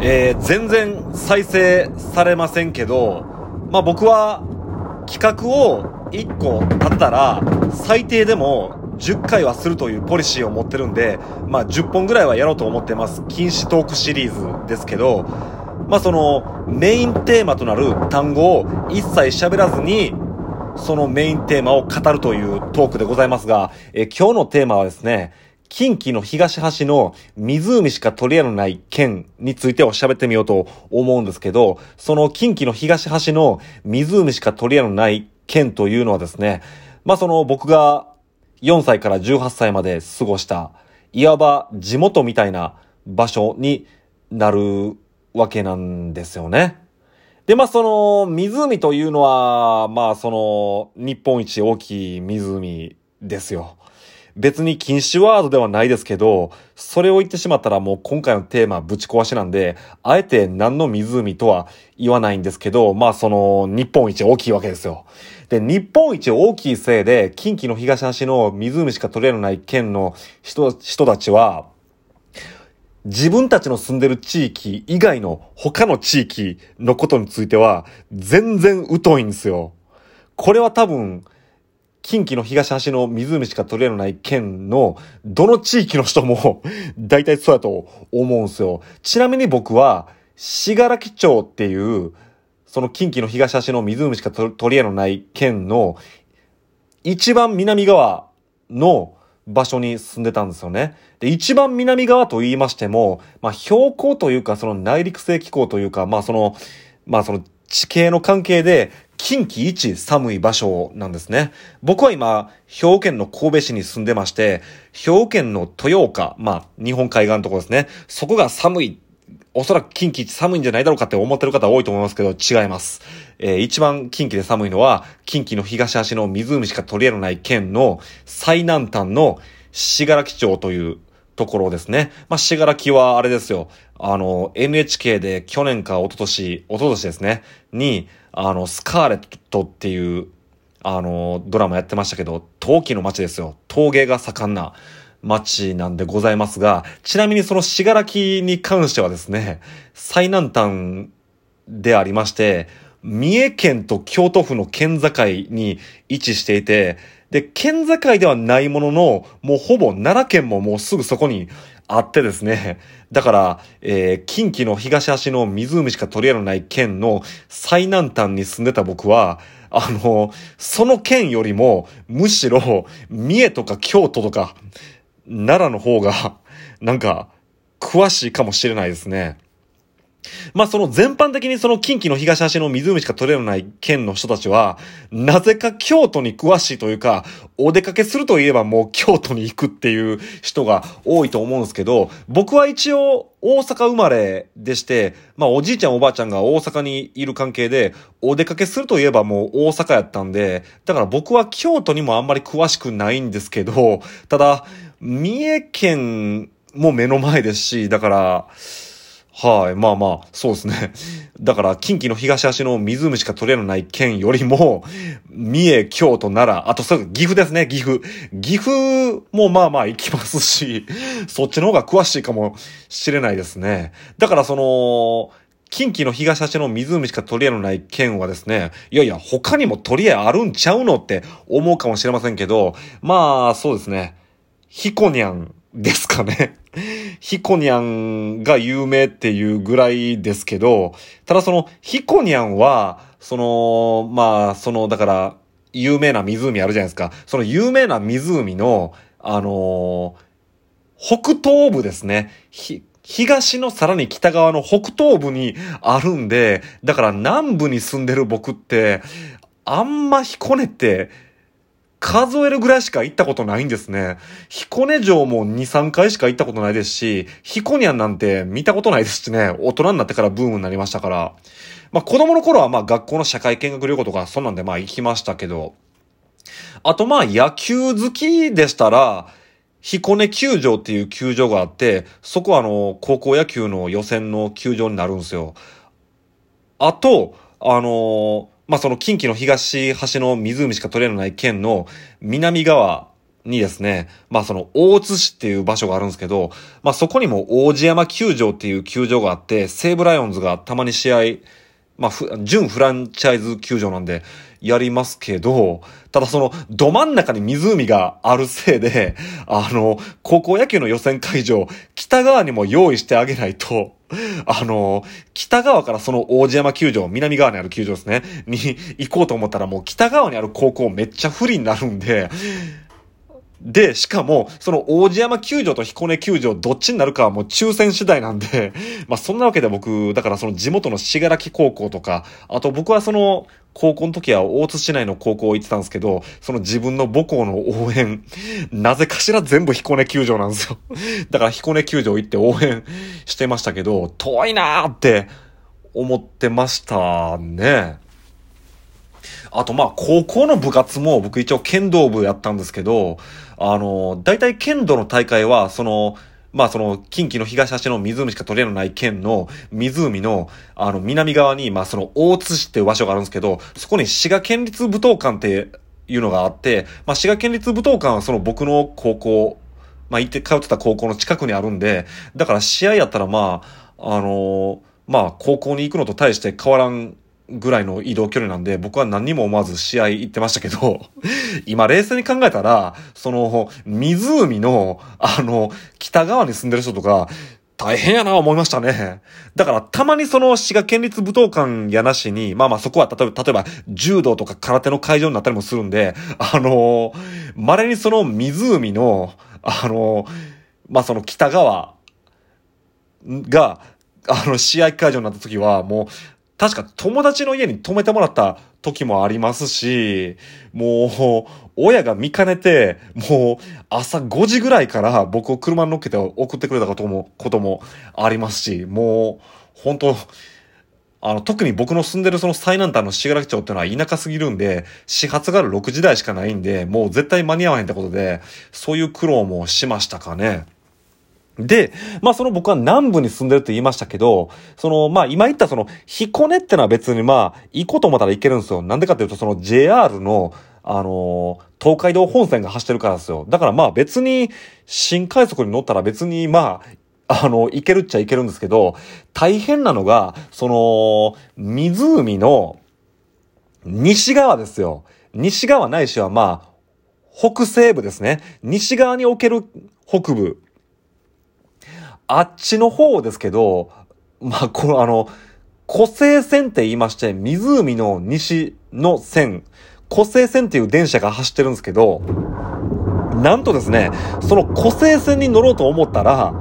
えー、全然再生されませんけど、まあ僕は企画を1個立てたら最低でも10回はするというポリシーを持ってるんで、まあ10本ぐらいはやろうと思ってます。禁止トークシリーズですけど、まあそのメインテーマとなる単語を一切喋らずに、そのメインテーマを語るというトークでございますが、え今日のテーマはですね、近畿の東端の湖しか取り合のない県についてを喋ってみようと思うんですけど、その近畿の東端の湖しか取り合のない県というのはですね、まあその僕が4歳から18歳まで過ごした、いわば地元みたいな場所になるわけなんですよね。で、まあその湖というのは、まあその日本一大きい湖ですよ。別に禁止ワードではないですけど、それを言ってしまったらもう今回のテーマぶち壊しなんで、あえて何の湖とは言わないんですけど、まあその日本一大きいわけですよ。で、日本一大きいせいで、近畿の東端の湖しか取れない県の人、人たちは、自分たちの住んでる地域以外の他の地域のことについては全然疎いんですよ。これは多分、近畿の東端の湖しか取れない県のどの地域の人も 大体そうやと思うんですよ。ちなみに僕は、しがらき町っていう、その近畿の東端の湖しか取り合いのない県の一番南側の場所に住んでたんですよね。で、一番南側と言いましても、まあ標高というかその内陸性気候というか、まあその、まあその地形の関係で近畿一寒い場所なんですね。僕は今、兵庫県の神戸市に住んでまして、兵庫県の豊岡、まあ、日本海岸のところですね。そこが寒い。おそらく近畿一寒いんじゃないだろうかって思ってる方多いと思いますけど、違います。えー、一番近畿で寒いのは、近畿の東端の湖しか取り合いのない県の最南端の信楽町というところですね。まあ、しがらきはあれですよ。あの、NHK で去年か一昨年、一昨年ですね、に、あの、スカーレットっていう、あの、ドラマやってましたけど、陶器の街ですよ。陶芸が盛んな街なんでございますが、ちなみにそのしがらきに関してはですね、最南端でありまして、三重県と京都府の県境に位置していて、で、県境ではないものの、もうほぼ奈良県ももうすぐそこにあってですね。だから、えー、近畿の東端の湖しか取り合のない県の最南端に住んでた僕は、あの、その県よりも、むしろ、三重とか京都とか、奈良の方が、なんか、詳しいかもしれないですね。まあその全般的にその近畿の東端の湖しか取れない県の人たちは、なぜか京都に詳しいというか、お出かけするといえばもう京都に行くっていう人が多いと思うんですけど、僕は一応大阪生まれでして、まあおじいちゃんおばあちゃんが大阪にいる関係で、お出かけするといえばもう大阪やったんで、だから僕は京都にもあんまり詳しくないんですけど、ただ、三重県も目の前ですし、だから、はい。まあまあ、そうですね。だから、近畿の東端の湖しか取れのない県よりも、三重、京都、奈良、あと、それ、岐阜ですね、岐阜。岐阜もまあまあ行きますし、そっちの方が詳しいかもしれないですね。だから、その、近畿の東端の湖しか取り合のない県はですね、いやいや、他にも取り合あるんちゃうのって思うかもしれませんけど、まあ、そうですね。ヒコニャンですかね。ヒコニャンが有名っていうぐらいですけど、ただその、ヒコニャンは、その、まあ、その、だから、有名な湖あるじゃないですか。その有名な湖の、あのー、北東部ですね。ひ、東のさらに北側の北東部にあるんで、だから南部に住んでる僕って、あんま彦根って、数えるぐらいしか行ったことないんですね。彦根城も2、3回しか行ったことないですし、彦根なんて見たことないですしね、大人になってからブームになりましたから。まあ子供の頃はまあ学校の社会見学旅行とかそんなんでまあ行きましたけど、あとまあ野球好きでしたら、彦根球場っていう球場があって、そこはあの、高校野球の予選の球場になるんですよ。あと、あのまあ、その近畿の東端の湖しか取れない県の南側にですね、まあその大津市っていう場所があるんですけど、まあそこにも王子山球場っていう球場があって、西武ライオンズがたまに試合、まあ、準フランチャイズ球場なんで、やりますけど、ただその、ど真ん中に湖があるせいで、あの、高校野球の予選会場、北側にも用意してあげないと、あの、北側からその王子山球場、南側にある球場ですね、に行こうと思ったらもう北側にある高校めっちゃ不利になるんで、で、しかも、その王子山球場と彦根球場どっちになるかはもう抽選次第なんで、まあそんなわけで僕、だからその地元のしがらき高校とか、あと僕はその高校の時は大津市内の高校行ってたんですけど、その自分の母校の応援、なぜかしら全部彦根球場なんですよ。だから彦根球場行って応援してましたけど、遠いなーって思ってましたね。あとまあ高校の部活も僕一応剣道部やったんですけど、あの、大体剣道の大会は、その、まあその、近畿の東端の湖しか取れない県の湖の、あの、南側に、まあその、大津市っていう場所があるんですけど、そこに滋賀県立武道館っていうのがあって、まあ滋賀県立武道館はその僕の高校、まあ行って通ってた高校の近くにあるんで、だから試合やったらまあ、あのまあ高校に行くのと対して変わらんぐらいの移動距離なんで、僕は何にも思わず試合行ってましたけど、今冷静に考えたら、その、湖の、あの、北側に住んでる人とか、大変やな思いましたね。だから、たまにその、滋賀県立武道館やなしに、まあまあそこは、例えば、例えば、柔道とか空手の会場になったりもするんで、あの、稀にその湖の、あの、まあその北側が、あの、試合会場になった時は、もう、確か友達の家に泊めてもらった時もありますし、もう、親が見かねて、もう、朝5時ぐらいから僕を車に乗っけて送ってくれたことも、こともありますし、もう、本当あの、特に僕の住んでるその最南端の信楽町っていうのは田舎すぎるんで、始発がある6時台しかないんで、もう絶対間に合わへんってことで、そういう苦労もしましたかね。で、まあその僕は南部に住んでるって言いましたけど、そのまあ今言ったその彦根ってのは別にまあ行こうと思ったら行けるんですよ。なんでかっていうとその JR のあの東海道本線が走ってるからですよ。だからまあ別に新快速に乗ったら別にまああの、行けるっちゃ行けるんですけど、大変なのが、その、湖の西側ですよ。西側ないしはまあ、北西部ですね。西側における北部。あっちの方ですけど、まあ、このあの、湖西線って言いまして、湖の西の線、湖西線っていう電車が走ってるんですけど、なんとですね、その湖西線に乗ろうと思ったら、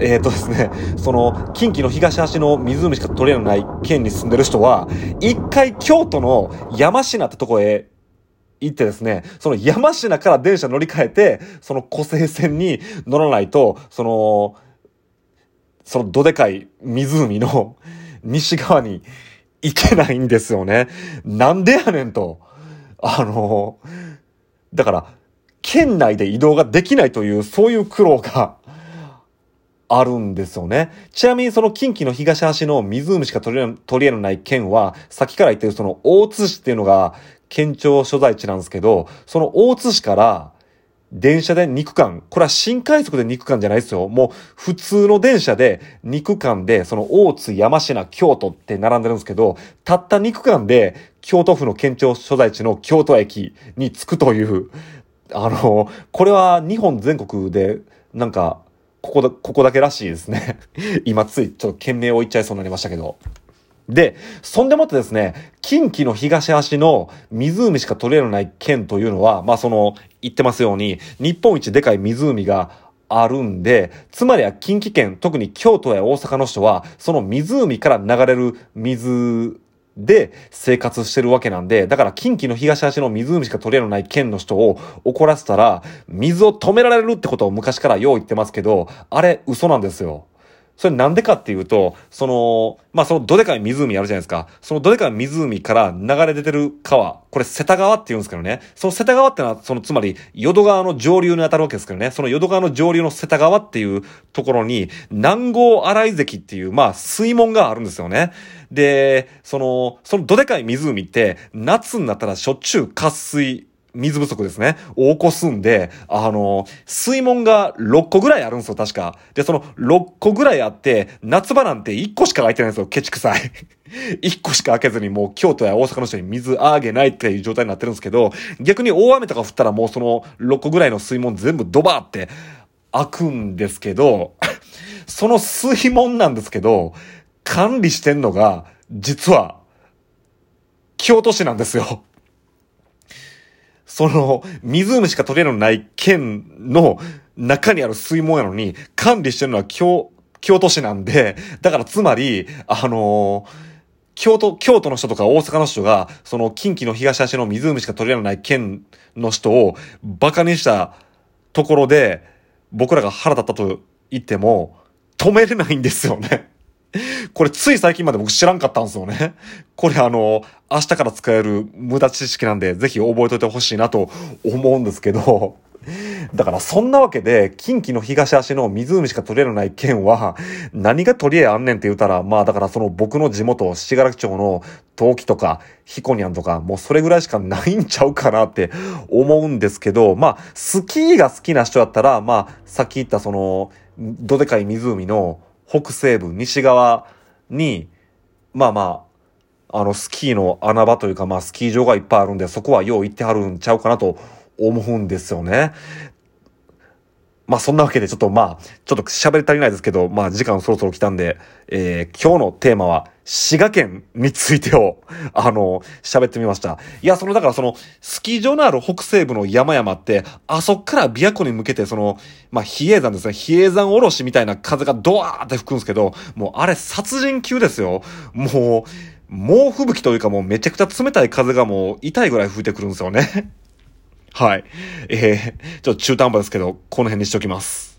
えっ、ー、とですね、その、近畿の東端の湖しか取れない県に住んでる人は、一回京都の山科ってとこへ行ってですね、その山科から電車乗り換えて、その湖西線に乗らないと、その、そのどでかい湖の 西側に行けないんですよね。なんでやねんと。あの、だから、県内で移動ができないという、そういう苦労が あるんですよね。ちなみにその近畿の東端の湖しか取り取り得ない県は、先から言ってるその大津市っていうのが県庁所在地なんですけど、その大津市から電車で肉間。これは新快速で肉間じゃないですよ。もう普通の電車で肉間で、その大津、山科、京都って並んでるんですけど、たった肉間で京都府の県庁所在地の京都駅に着くという、あの、これは日本全国でなんか、ここだ、ここだけらしいですね。今ついちょっと件名を言っちゃいそうになりましたけど。で、そんでもってですね、近畿の東端の湖しか取れない県というのは、まあその、言ってますように、日本一でかい湖があるんで、つまりは近畿圏、特に京都や大阪の人は、その湖から流れる水で生活してるわけなんで、だから近畿の東端の湖しか取れない県の人を怒らせたら、水を止められるってことを昔からよう言ってますけど、あれ嘘なんですよ。それなんでかっていうと、その、まあ、そのどでかい湖あるじゃないですか。そのどでかい湖から流れ出てる川、これ瀬田川って言うんですけどね。その瀬田川ってのは、そのつまり、淀川の上流に当たるわけですけどね。その淀川の上流の瀬田川っていうところに、南郷荒井関っていう、まあ、水門があるんですよね。で、その、そのどでかい湖って、夏になったらしょっちゅう渇水水不足ですね、を起こすんで、あの、水門が6個ぐらいあるんですよ、確か。で、その6個ぐらいあって、夏場なんて1個しか空いてないんですよ、ケチくさい。1個しか開けずにもう京都や大阪の人に水あげないっていう状態になってるんですけど、逆に大雨とか降ったらもうその6個ぐらいの水門全部ドバーって開くんですけど、その水門なんですけど、管理してんのが、実は、京都市なんですよ。その、湖しか取れるのない県の中にある水門やのに、管理してるのは京、京都市なんで、だからつまり、あのー、京都、京都の人とか大阪の人が、その近畿の東足の湖しか取れない県の人を馬鹿にしたところで、僕らが腹立ったと言っても、止めれないんですよね。これつい最近まで僕知らんかったんですよね。これあの、明日から使える無駄知識なんで、ぜひ覚えといてほしいなと思うんですけど、だからそんなわけで、近畿の東足の湖しか取れない県は、何が取り柄あんねんって言ったら、まあだからその僕の地元、七柄町の陶器とか、ヒコニャンとか、もうそれぐらいしかないんちゃうかなって思うんですけど、まあ、スキーが好きな人だったら、まあ、さっき言ったその、どでかい湖の北西部、西側に、まあまあ、あの、スキーの穴場というか、まあ、スキー場がいっぱいあるんで、そこはよう行ってはるんちゃうかなと思うんですよね。まあそんなわけでちょっとまあ、ちょっと喋り足りないですけど、まあ時間そろそろ来たんで、えー、今日のテーマは、滋賀県についてを、あの、喋ってみました。いや、その、だからその、スキー場のある北西部の山々って、あそっから琵琶湖に向けて、その、まあ、比叡山ですね、比叡山おろしみたいな風がドワーって吹くんですけど、もうあれ殺人級ですよ。もう、猛吹雪というかもうめちゃくちゃ冷たい風がもう痛いぐらい吹いてくるんですよね。はい。えー、ちょっと中途半端ですけど、この辺にしときます。